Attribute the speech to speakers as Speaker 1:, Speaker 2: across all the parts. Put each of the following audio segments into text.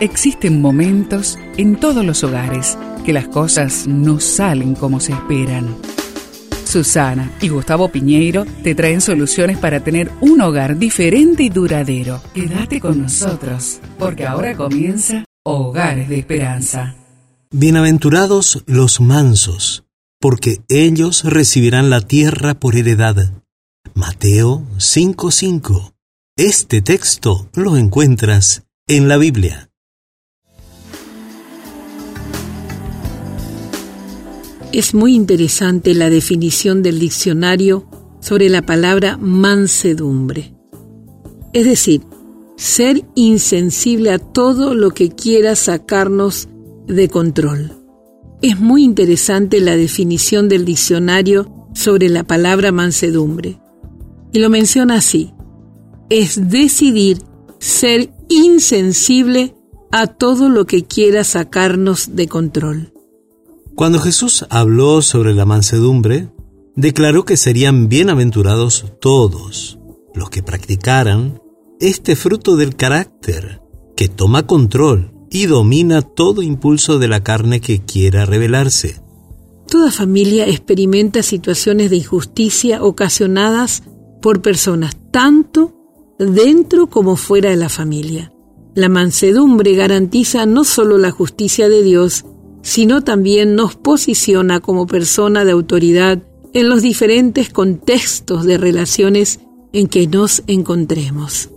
Speaker 1: Existen momentos en todos los hogares que las cosas no salen como se esperan. Susana y Gustavo Piñeiro te traen soluciones para tener un hogar diferente y duradero. Quédate con nosotros, porque ahora comienza Hogares de Esperanza.
Speaker 2: Bienaventurados los mansos, porque ellos recibirán la tierra por heredad. Mateo 5:5. Este texto lo encuentras en la Biblia.
Speaker 3: Es muy interesante la definición del diccionario sobre la palabra mansedumbre. Es decir, ser insensible a todo lo que quiera sacarnos de control. Es muy interesante la definición del diccionario sobre la palabra mansedumbre. Y lo menciona así. Es decidir ser insensible a todo lo que quiera sacarnos de control.
Speaker 2: Cuando Jesús habló sobre la mansedumbre, declaró que serían bienaventurados todos los que practicaran este fruto del carácter, que toma control y domina todo impulso de la carne que quiera rebelarse.
Speaker 3: Toda familia experimenta situaciones de injusticia ocasionadas por personas tanto dentro como fuera de la familia. La mansedumbre garantiza no solo la justicia de Dios, sino también nos posiciona como persona de autoridad en los diferentes contextos de relaciones en que nos encontremos.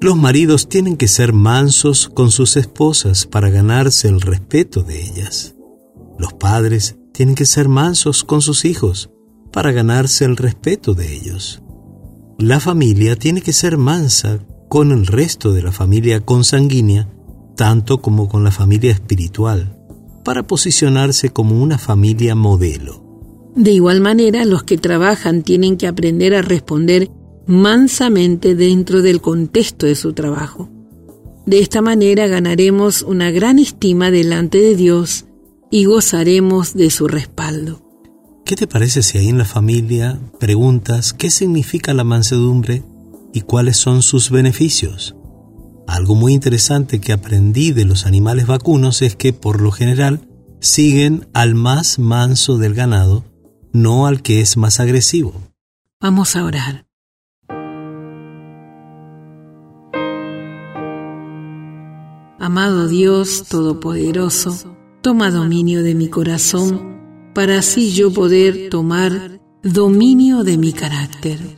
Speaker 2: Los maridos tienen que ser mansos con sus esposas para ganarse el respeto de ellas. Los padres tienen que ser mansos con sus hijos para ganarse el respeto de ellos. La familia tiene que ser mansa con el resto de la familia consanguínea, tanto como con la familia espiritual para posicionarse como una familia modelo.
Speaker 3: De igual manera, los que trabajan tienen que aprender a responder mansamente dentro del contexto de su trabajo. De esta manera ganaremos una gran estima delante de Dios y gozaremos de su respaldo.
Speaker 2: ¿Qué te parece si ahí en la familia preguntas qué significa la mansedumbre y cuáles son sus beneficios? Algo muy interesante que aprendí de los animales vacunos es que por lo general siguen al más manso del ganado, no al que es más agresivo.
Speaker 3: Vamos a orar. Amado Dios Todopoderoso, toma dominio de mi corazón para así yo poder tomar dominio de mi carácter